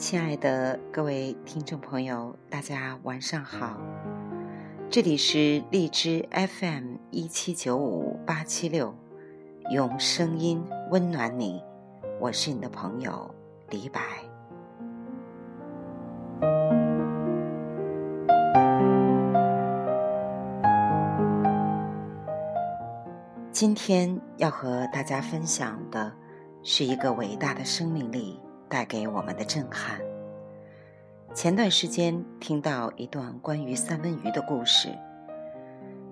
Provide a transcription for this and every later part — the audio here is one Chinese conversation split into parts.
亲爱的各位听众朋友，大家晚上好！这里是荔枝 FM 一七九五八七六，用声音温暖你，我是你的朋友李白。今天要和大家分享的是一个伟大的生命力。带给我们的震撼。前段时间听到一段关于三文鱼的故事，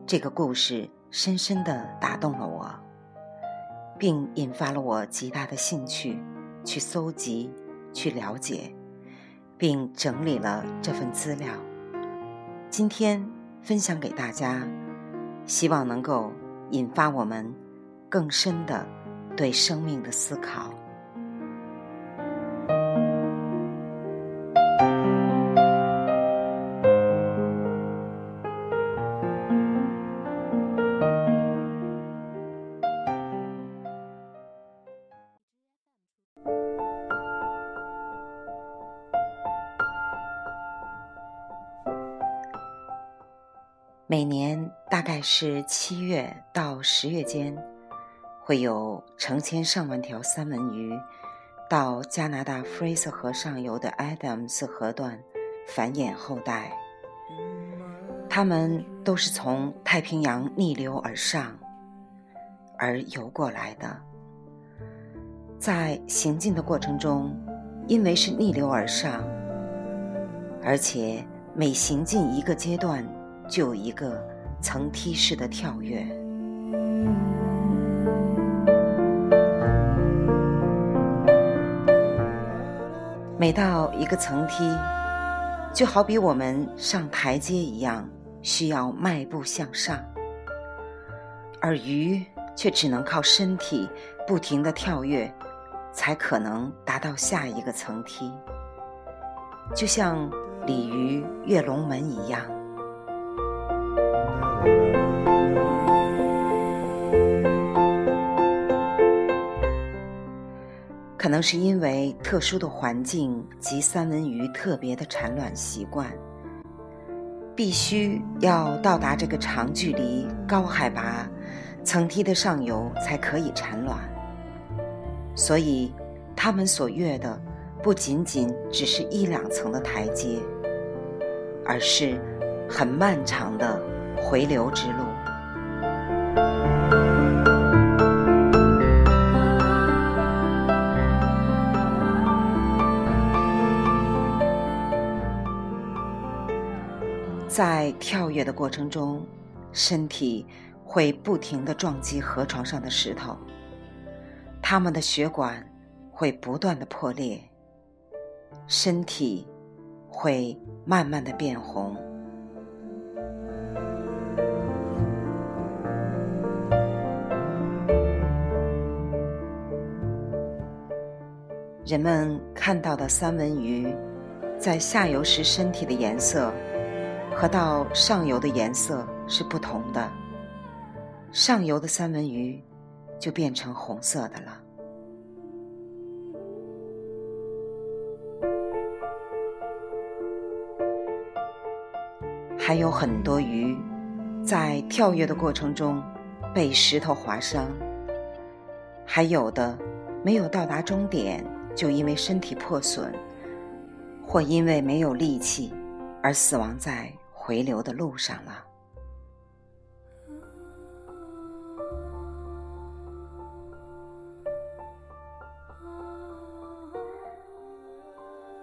这个故事深深的打动了我，并引发了我极大的兴趣，去搜集、去了解，并整理了这份资料。今天分享给大家，希望能够引发我们更深的对生命的思考。每年大概是七月到十月间，会有成千上万条三文鱼到加拿大弗雷瑟河上游的 Adams 河段繁衍后代。它们都是从太平洋逆流而上而游过来的，在行进的过程中，因为是逆流而上，而且每行进一个阶段。就有一个层梯式的跳跃。每到一个层梯，就好比我们上台阶一样，需要迈步向上，而鱼却只能靠身体不停的跳跃，才可能达到下一个层梯。就像鲤鱼跃龙门一样。可能是因为特殊的环境及三文鱼特别的产卵习惯，必须要到达这个长距离、高海拔层梯的上游才可以产卵，所以它们所越的不仅仅只是一两层的台阶，而是很漫长的回流之路。在跳跃的过程中，身体会不停地撞击河床上的石头，它们的血管会不断的破裂，身体会慢慢的变红。人们看到的三文鱼，在下游时身体的颜色。和到上游的颜色是不同的，上游的三文鱼就变成红色的了。还有很多鱼在跳跃的过程中被石头划伤，还有的没有到达终点就因为身体破损，或因为没有力气而死亡在。回流的路上了。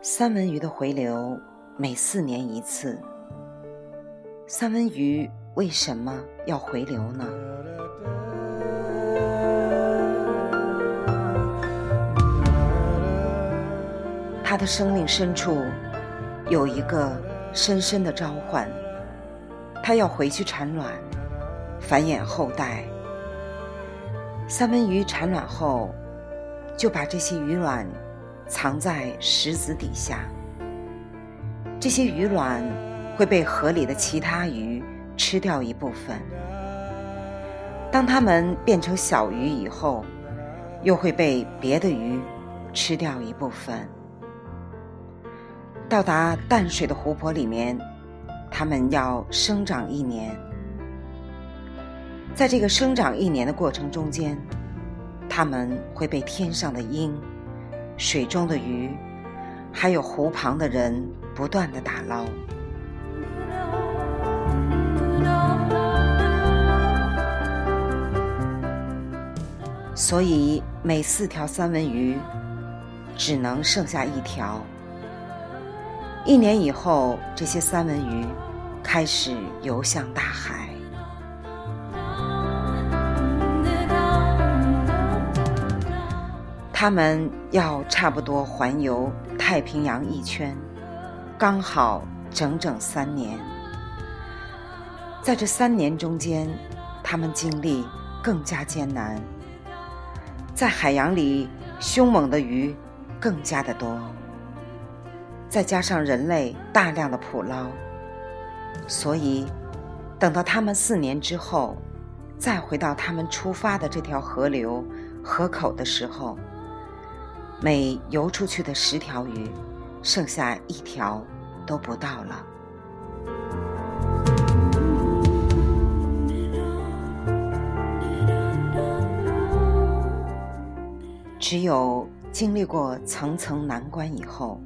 三文鱼的回流每四年一次。三文鱼为什么要回流呢？它的生命深处有一个。深深的召唤，它要回去产卵，繁衍后代。三文鱼产卵后，就把这些鱼卵藏在石子底下。这些鱼卵会被河里的其他鱼吃掉一部分。当它们变成小鱼以后，又会被别的鱼吃掉一部分。到达淡水的湖泊里面，它们要生长一年。在这个生长一年的过程中间，它们会被天上的鹰、水中的鱼，还有湖旁的人不断的打捞。所以每四条三文鱼，只能剩下一条。一年以后，这些三文鱼开始游向大海。他们要差不多环游太平洋一圈，刚好整整三年。在这三年中间，他们经历更加艰难。在海洋里，凶猛的鱼更加的多，再加上人类大量的捕捞，所以等到他们四年之后，再回到他们出发的这条河流河口的时候，每游出去的十条鱼，剩下一条都不到了。只有经历过层层难关以后，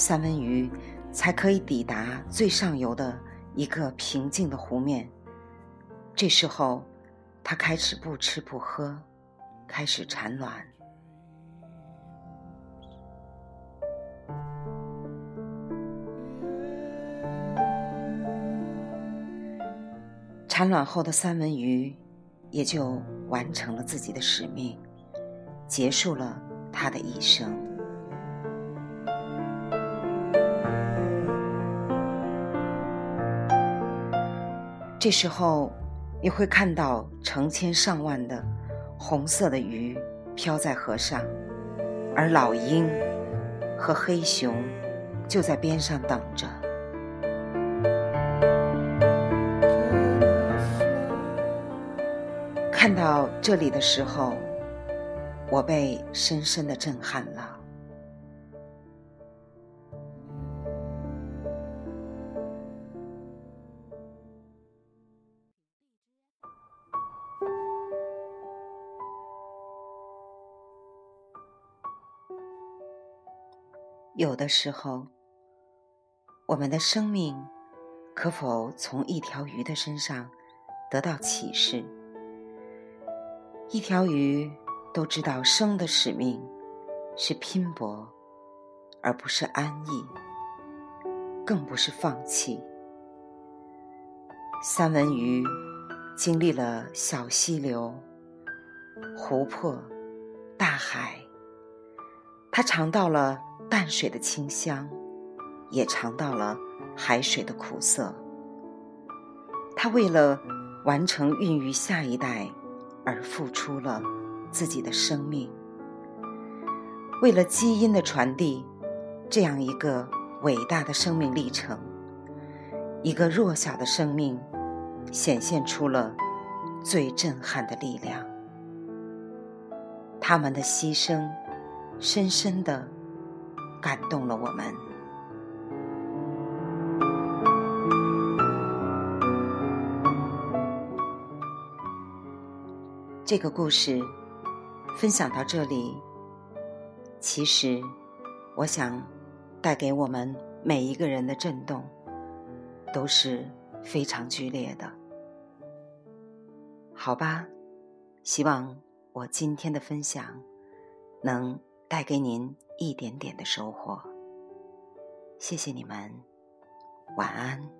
三文鱼才可以抵达最上游的一个平静的湖面。这时候，它开始不吃不喝，开始产卵。产卵后的三文鱼也就完成了自己的使命。结束了它的一生。这时候，你会看到成千上万的红色的鱼飘在河上，而老鹰和黑熊就在边上等着。看到这里的时候。我被深深的震撼了。有的时候，我们的生命可否从一条鱼的身上得到启示？一条鱼。都知道生的使命是拼搏，而不是安逸，更不是放弃。三文鱼经历了小溪流、湖泊、大海，它尝到了淡水的清香，也尝到了海水的苦涩。他为了完成孕育下一代而付出了。自己的生命，为了基因的传递，这样一个伟大的生命历程，一个弱小的生命，显现出了最震撼的力量。他们的牺牲，深深的感动了我们。这个故事。分享到这里，其实我想带给我们每一个人的震动都是非常剧烈的，好吧？希望我今天的分享能带给您一点点的收获。谢谢你们，晚安。